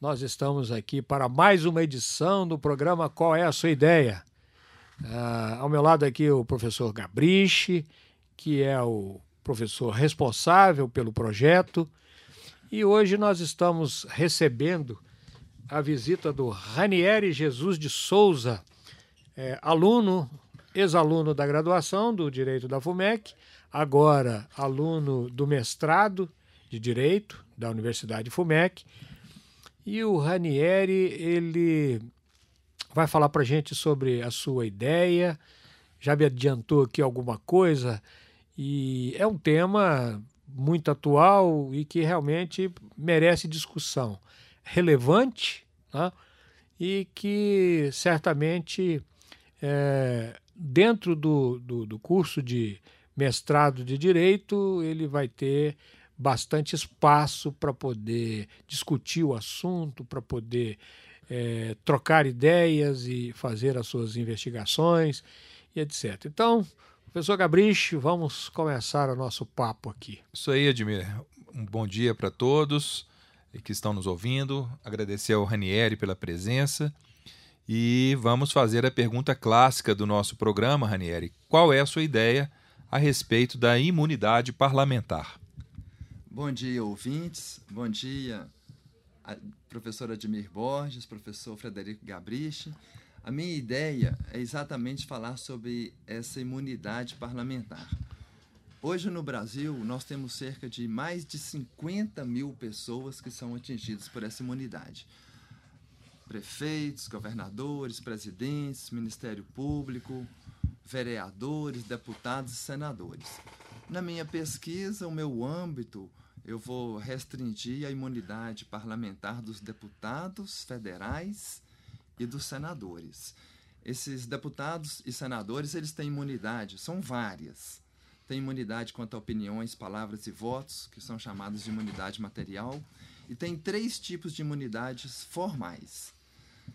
Nós estamos aqui para mais uma edição do programa Qual é a Sua Ideia? Ah, ao meu lado aqui o professor Gabriche, que é o professor responsável pelo projeto, e hoje nós estamos recebendo a visita do Ranieri Jesus de Souza, é, aluno, ex-aluno da graduação do Direito da FUMEC, agora aluno do mestrado de Direito da Universidade FUMEC, e o Ranieri, ele vai falar para gente sobre a sua ideia, já me adiantou aqui alguma coisa, e é um tema muito atual e que realmente merece discussão. Relevante né? e que certamente é, dentro do, do, do curso de mestrado de Direito ele vai ter bastante espaço para poder discutir o assunto, para poder é, trocar ideias e fazer as suas investigações e etc. Então, professor Gabrich, vamos começar o nosso papo aqui. Isso aí, Admir. Um bom dia para todos que estão nos ouvindo. Agradecer ao Ranieri pela presença. E vamos fazer a pergunta clássica do nosso programa, Ranieri. Qual é a sua ideia a respeito da imunidade parlamentar? Bom dia, ouvintes. Bom dia, professor Admir Borges, professor Frederico Gabriche. A minha ideia é exatamente falar sobre essa imunidade parlamentar. Hoje no Brasil, nós temos cerca de mais de 50 mil pessoas que são atingidas por essa imunidade. Prefeitos, governadores, presidentes, Ministério Público, vereadores, deputados e senadores. Na minha pesquisa, o meu âmbito eu vou restringir a imunidade parlamentar dos deputados federais e dos senadores. Esses deputados e senadores, eles têm imunidade, são várias. Tem imunidade quanto a opiniões, palavras e votos, que são chamadas de imunidade material, e tem três tipos de imunidades formais.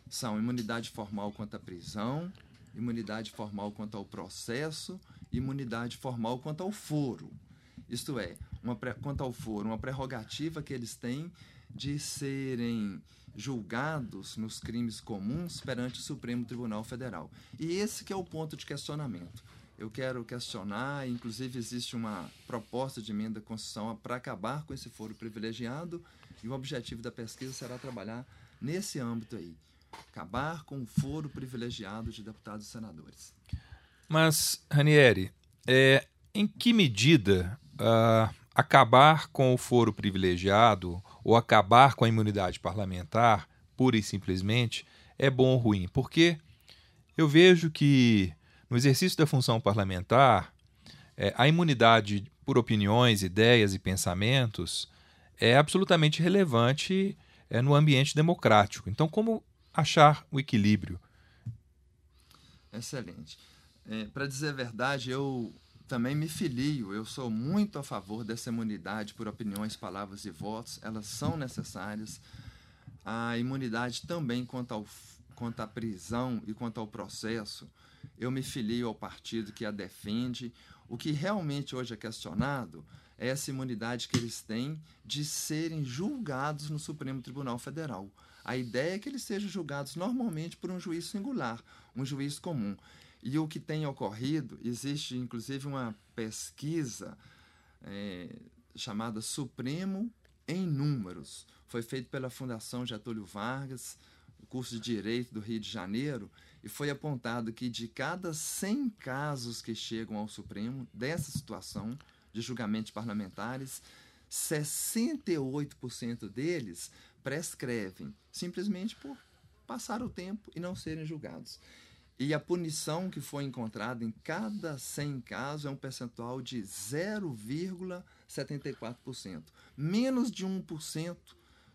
São imunidade formal quanto à prisão, imunidade formal quanto ao processo, imunidade formal quanto ao foro. Isto é, uma, quanto ao foro, uma prerrogativa que eles têm de serem julgados nos crimes comuns perante o Supremo Tribunal Federal. E esse que é o ponto de questionamento. Eu quero questionar, inclusive existe uma proposta de emenda à Constituição para acabar com esse foro privilegiado, e o objetivo da pesquisa será trabalhar nesse âmbito aí, acabar com o foro privilegiado de deputados e senadores. Mas, Ranieri, é, em que medida uh, acabar com o foro privilegiado ou acabar com a imunidade parlamentar, pura e simplesmente, é bom ou ruim? Porque eu vejo que no exercício da função parlamentar, é, a imunidade por opiniões, ideias e pensamentos é absolutamente relevante é, no ambiente democrático. Então, como achar o equilíbrio? Excelente. É, Para dizer a verdade, eu também me filio. Eu sou muito a favor dessa imunidade por opiniões, palavras e votos. Elas são necessárias. A imunidade também quanto, ao, quanto à prisão e quanto ao processo. Eu me filio ao partido que a defende. O que realmente hoje é questionado é essa imunidade que eles têm de serem julgados no Supremo Tribunal Federal. A ideia é que eles sejam julgados normalmente por um juiz singular, um juiz comum. E o que tem ocorrido, existe inclusive uma pesquisa é, chamada Supremo em Números. Foi feita pela Fundação Getúlio Vargas, curso de Direito do Rio de Janeiro, e foi apontado que de cada 100 casos que chegam ao Supremo dessa situação de julgamentos parlamentares, 68% deles prescrevem, simplesmente por passar o tempo e não serem julgados. E a punição que foi encontrada em cada 100 casos é um percentual de 0,74%. Menos de 1%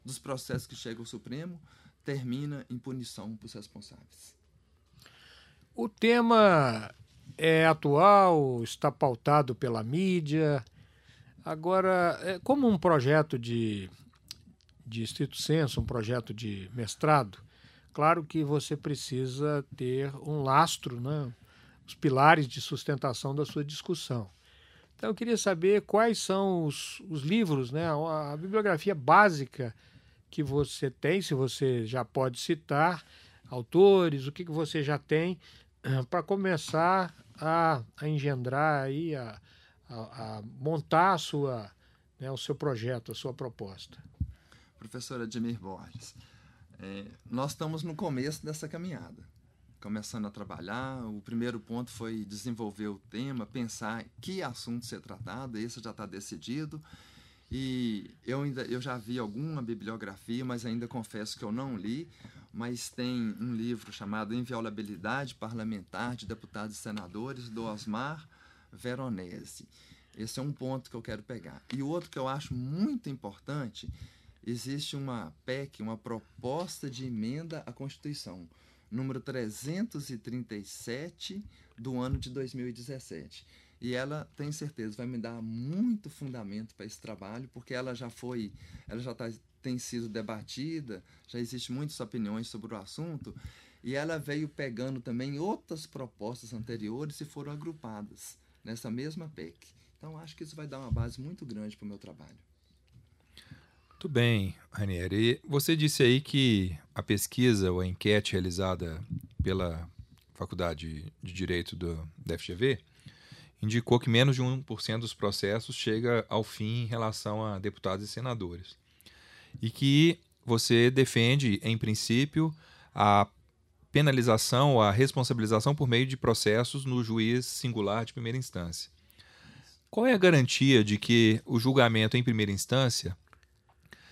dos processos que chegam ao Supremo termina em punição para os responsáveis. O tema é atual, está pautado pela mídia. Agora, é como um projeto de, de estrito senso, um projeto de mestrado, claro que você precisa ter um lastro, né? os pilares de sustentação da sua discussão. Então, eu queria saber quais são os, os livros, né? a, a bibliografia básica que você tem, se você já pode citar autores, o que, que você já tem para começar a, a, engendrar aí, a, a, a montar sua, né, o seu projeto, a sua proposta. Professora Ademir Borges, é, nós estamos no começo dessa caminhada, começando a trabalhar. O primeiro ponto foi desenvolver o tema, pensar que assunto ser tratado, esse já está decidido. E eu ainda eu já vi alguma bibliografia, mas ainda confesso que eu não li, mas tem um livro chamado Inviolabilidade Parlamentar de Deputados e Senadores, do Osmar Veronese. Esse é um ponto que eu quero pegar. E o outro que eu acho muito importante, existe uma PEC, uma proposta de emenda à Constituição, número 337 do ano de 2017. E ela, tenho certeza, vai me dar muito fundamento para esse trabalho, porque ela já foi, ela já está tem sido debatida, já existem muitas opiniões sobre o assunto, e ela veio pegando também outras propostas anteriores e foram agrupadas nessa mesma PEC. Então, acho que isso vai dar uma base muito grande para o meu trabalho. Muito bem, Ranieri. Você disse aí que a pesquisa ou a enquete realizada pela Faculdade de Direito do, da FGV indicou que menos de 1% dos processos chega ao fim em relação a deputados e senadores e que você defende, em princípio, a penalização, a responsabilização por meio de processos no juiz singular de primeira instância. Qual é a garantia de que o julgamento em primeira instância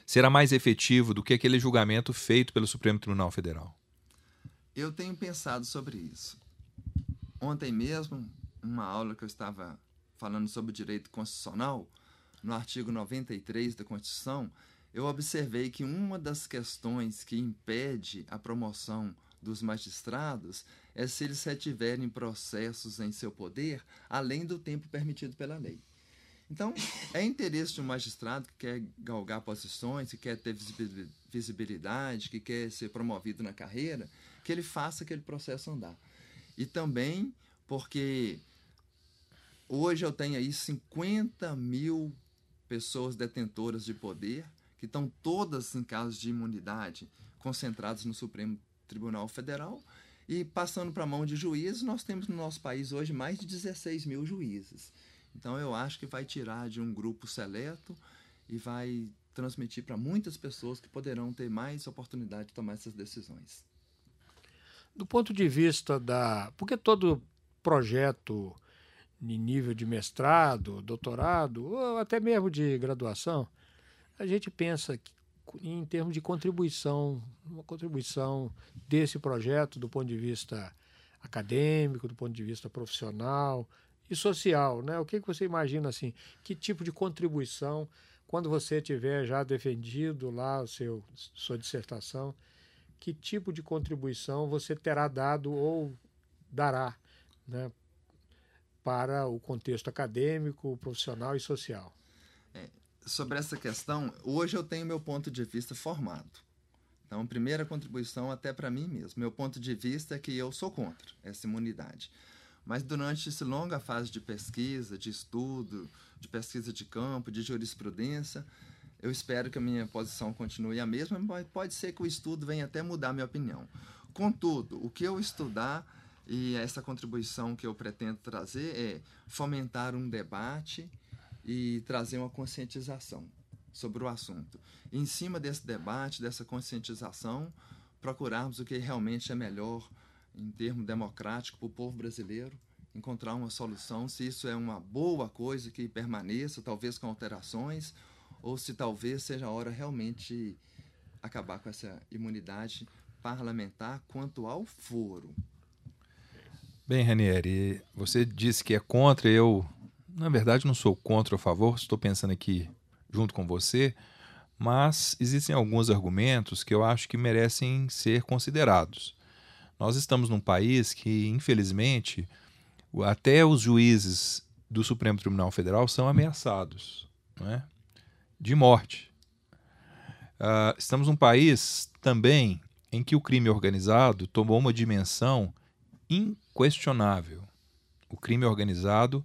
será mais efetivo do que aquele julgamento feito pelo Supremo Tribunal Federal? Eu tenho pensado sobre isso. Ontem mesmo, uma aula que eu estava falando sobre o direito constitucional, no artigo 93 da Constituição, eu observei que uma das questões que impede a promoção dos magistrados é se eles retiverem processos em seu poder além do tempo permitido pela lei. Então, é interesse de um magistrado que quer galgar posições, que quer ter visibilidade, que quer ser promovido na carreira, que ele faça aquele processo andar. E também porque hoje eu tenho aí 50 mil pessoas detentoras de poder que estão todas em casos de imunidade concentradas no Supremo Tribunal Federal. E passando para a mão de juízes, nós temos no nosso país hoje mais de 16 mil juízes. Então eu acho que vai tirar de um grupo seleto e vai transmitir para muitas pessoas que poderão ter mais oportunidade de tomar essas decisões. Do ponto de vista da. Porque todo projeto de nível de mestrado, doutorado, ou até mesmo de graduação, a gente pensa em termos de contribuição, uma contribuição desse projeto do ponto de vista acadêmico, do ponto de vista profissional e social, né? O que, que você imagina assim? Que tipo de contribuição quando você tiver já defendido lá o seu sua dissertação, que tipo de contribuição você terá dado ou dará, né, para o contexto acadêmico, profissional e social? sobre essa questão, hoje eu tenho meu ponto de vista formado. Então, primeira contribuição até para mim mesmo. Meu ponto de vista é que eu sou contra essa imunidade. Mas durante essa longa fase de pesquisa, de estudo, de pesquisa de campo, de jurisprudência, eu espero que a minha posição continue a mesma, mas pode ser que o estudo venha até mudar minha opinião. Contudo, o que eu estudar e essa contribuição que eu pretendo trazer é fomentar um debate e trazer uma conscientização sobre o assunto. E, em cima desse debate, dessa conscientização, procurarmos o que realmente é melhor em termo democrático para o povo brasileiro, encontrar uma solução, se isso é uma boa coisa que permaneça, talvez com alterações, ou se talvez seja a hora realmente acabar com essa imunidade parlamentar quanto ao foro. Bem, Ranieri, você disse que é contra, eu na verdade, não sou contra ou a favor, estou pensando aqui junto com você, mas existem alguns argumentos que eu acho que merecem ser considerados. Nós estamos num país que, infelizmente, até os juízes do Supremo Tribunal Federal são ameaçados é? de morte. Uh, estamos num país também em que o crime organizado tomou uma dimensão inquestionável. O crime organizado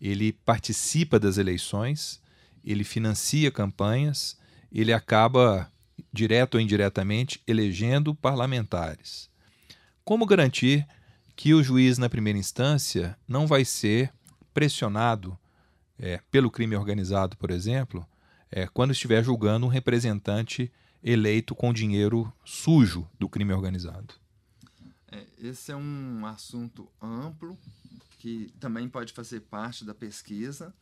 ele participa das eleições, ele financia campanhas, ele acaba, direto ou indiretamente, elegendo parlamentares. Como garantir que o juiz, na primeira instância, não vai ser pressionado é, pelo crime organizado, por exemplo, é, quando estiver julgando um representante eleito com dinheiro sujo do crime organizado? É, esse é um assunto amplo que também pode fazer parte da pesquisa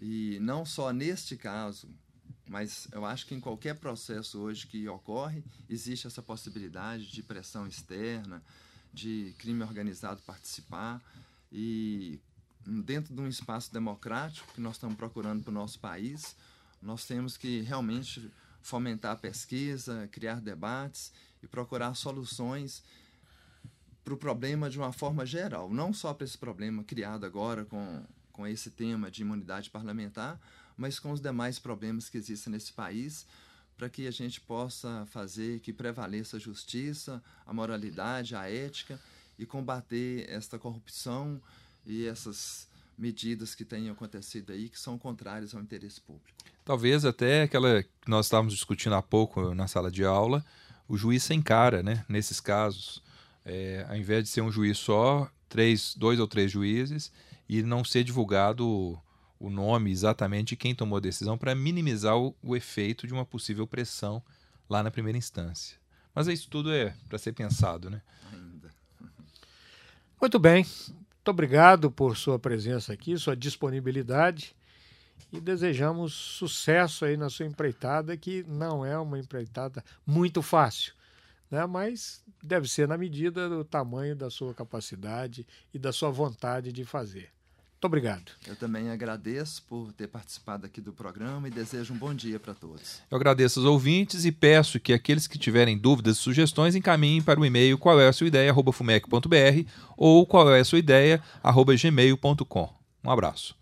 e não só neste caso, mas eu acho que em qualquer processo hoje que ocorre existe essa possibilidade de pressão externa, de crime organizado participar. E dentro de um espaço democrático que nós estamos procurando para o nosso país, nós temos que realmente fomentar a pesquisa, criar debates e procurar soluções para o problema de uma forma geral, não só para esse problema criado agora com, com esse tema de imunidade parlamentar, mas com os demais problemas que existem nesse país, para que a gente possa fazer que prevaleça a justiça, a moralidade, a ética e combater esta corrupção e essas medidas que têm acontecido aí que são contrárias ao interesse público. Talvez até aquela que nós estávamos discutindo há pouco na sala de aula, o juiz sem cara, né? Nesses casos, é, ao invés de ser um juiz só, três, dois ou três juízes e não ser divulgado o nome exatamente de quem tomou a decisão para minimizar o, o, efeito de uma possível pressão lá na primeira instância. Mas isso tudo é para ser pensado, né? Muito bem. Muito obrigado por sua presença aqui, sua disponibilidade e desejamos sucesso aí na sua empreitada, que não é uma empreitada muito fácil, né? mas deve ser na medida do tamanho da sua capacidade e da sua vontade de fazer. Muito obrigado. Eu também agradeço por ter participado aqui do programa e desejo um bom dia para todos. Eu agradeço aos ouvintes e peço que aqueles que tiverem dúvidas e sugestões encaminhem para o e-mail qual é a sua ideia, fumec.br ou qual é a sua ideia, gmail.com. Um abraço.